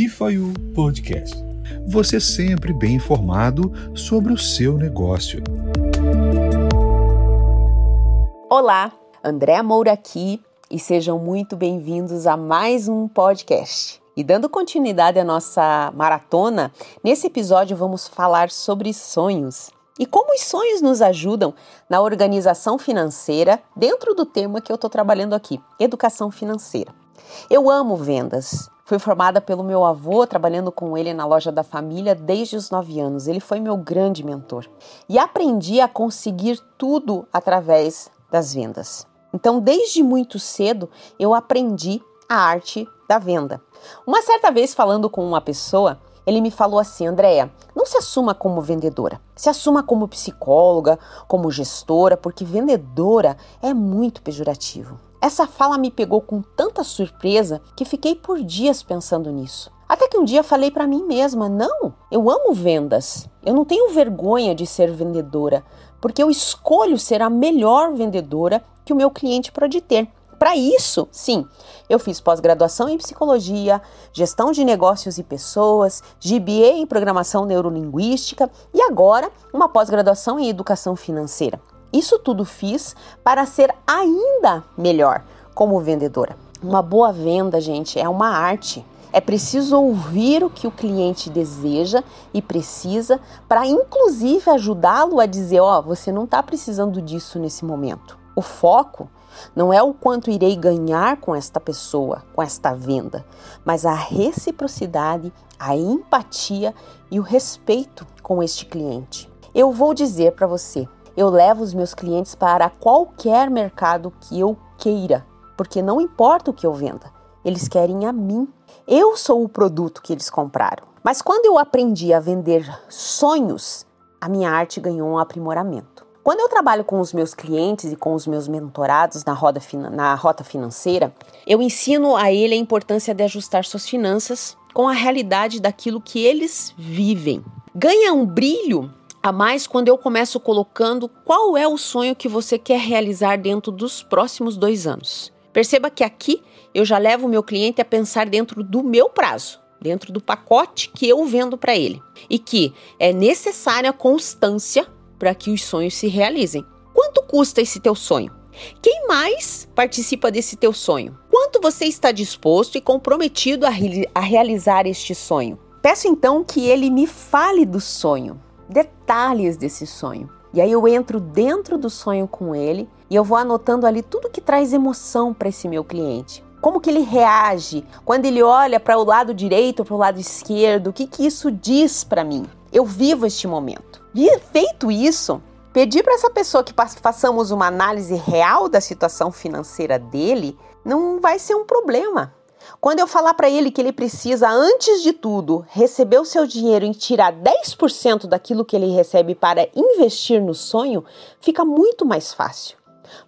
Bifaiu Podcast. Você sempre bem informado sobre o seu negócio. Olá, André Moura aqui e sejam muito bem-vindos a mais um podcast. E dando continuidade à nossa maratona, nesse episódio vamos falar sobre sonhos e como os sonhos nos ajudam na organização financeira dentro do tema que eu estou trabalhando aqui, educação financeira. Eu amo vendas. Fui formada pelo meu avô, trabalhando com ele na loja da família desde os 9 anos. Ele foi meu grande mentor. E aprendi a conseguir tudo através das vendas. Então, desde muito cedo, eu aprendi a arte da venda. Uma certa vez, falando com uma pessoa, ele me falou assim: Andréia, não se assuma como vendedora, se assuma como psicóloga, como gestora, porque vendedora é muito pejorativo. Essa fala me pegou com tanta surpresa que fiquei por dias pensando nisso. Até que um dia falei para mim mesma: não, eu amo vendas. Eu não tenho vergonha de ser vendedora, porque eu escolho ser a melhor vendedora que o meu cliente pode ter. Para isso, sim, eu fiz pós-graduação em psicologia, gestão de negócios e pessoas, GBA em programação neurolinguística e agora uma pós-graduação em educação financeira. Isso tudo fiz para ser ainda melhor como vendedora. Uma boa venda, gente, é uma arte. É preciso ouvir o que o cliente deseja e precisa para, inclusive, ajudá-lo a dizer: Ó, oh, você não está precisando disso nesse momento. O foco não é o quanto irei ganhar com esta pessoa, com esta venda, mas a reciprocidade, a empatia e o respeito com este cliente. Eu vou dizer para você: eu levo os meus clientes para qualquer mercado que eu queira, porque não importa o que eu venda, eles querem a mim. Eu sou o produto que eles compraram. Mas quando eu aprendi a vender sonhos, a minha arte ganhou um aprimoramento. Quando eu trabalho com os meus clientes e com os meus mentorados na, roda, na rota financeira, eu ensino a ele a importância de ajustar suas finanças com a realidade daquilo que eles vivem. Ganha um brilho a mais quando eu começo colocando qual é o sonho que você quer realizar dentro dos próximos dois anos. Perceba que aqui eu já levo o meu cliente a pensar dentro do meu prazo, dentro do pacote que eu vendo para ele, e que é necessária constância para que os sonhos se realizem. Quanto custa esse teu sonho? Quem mais participa desse teu sonho? Quanto você está disposto e comprometido a, re a realizar este sonho? Peço então que ele me fale do sonho detalhes desse sonho. E aí eu entro dentro do sonho com ele e eu vou anotando ali tudo que traz emoção para esse meu cliente. Como que ele reage quando ele olha para o lado direito para o lado esquerdo? O que, que isso diz para mim? Eu vivo este momento. E feito isso, pedir para essa pessoa que façamos uma análise real da situação financeira dele não vai ser um problema. Quando eu falar para ele que ele precisa, antes de tudo, receber o seu dinheiro e tirar 10% daquilo que ele recebe para investir no sonho, fica muito mais fácil.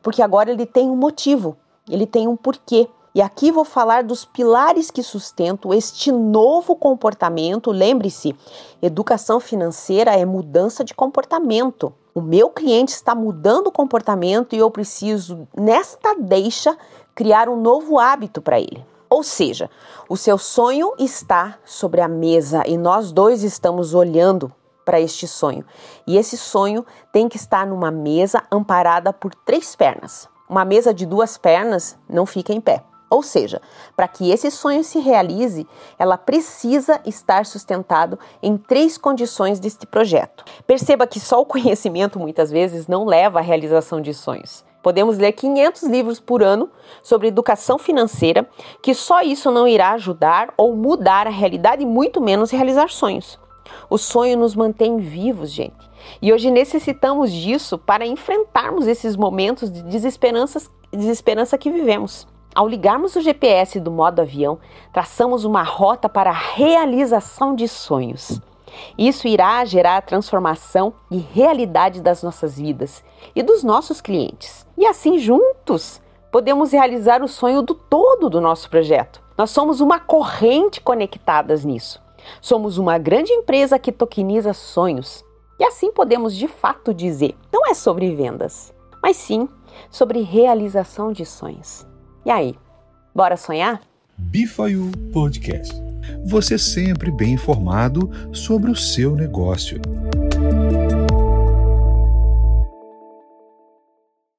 Porque agora ele tem um motivo, ele tem um porquê. E aqui vou falar dos pilares que sustentam este novo comportamento. Lembre-se, educação financeira é mudança de comportamento. O meu cliente está mudando o comportamento e eu preciso, nesta deixa, criar um novo hábito para ele. Ou seja, o seu sonho está sobre a mesa e nós dois estamos olhando para este sonho. E esse sonho tem que estar numa mesa amparada por três pernas. Uma mesa de duas pernas não fica em pé. Ou seja, para que esse sonho se realize, ela precisa estar sustentado em três condições deste projeto. Perceba que só o conhecimento muitas vezes não leva à realização de sonhos. Podemos ler 500 livros por ano sobre educação financeira, que só isso não irá ajudar ou mudar a realidade, muito menos realizar sonhos. O sonho nos mantém vivos, gente. E hoje necessitamos disso para enfrentarmos esses momentos de desesperança que vivemos. Ao ligarmos o GPS do modo avião, traçamos uma rota para a realização de sonhos. Isso irá gerar a transformação e realidade das nossas vidas e dos nossos clientes. E assim, juntos, podemos realizar o sonho do todo do nosso projeto. Nós somos uma corrente conectadas nisso. Somos uma grande empresa que tokeniza sonhos. E assim podemos de fato dizer: não é sobre vendas, mas sim sobre realização de sonhos. E aí, bora sonhar? Bifayu Podcast Você sempre bem informado sobre o seu negócio.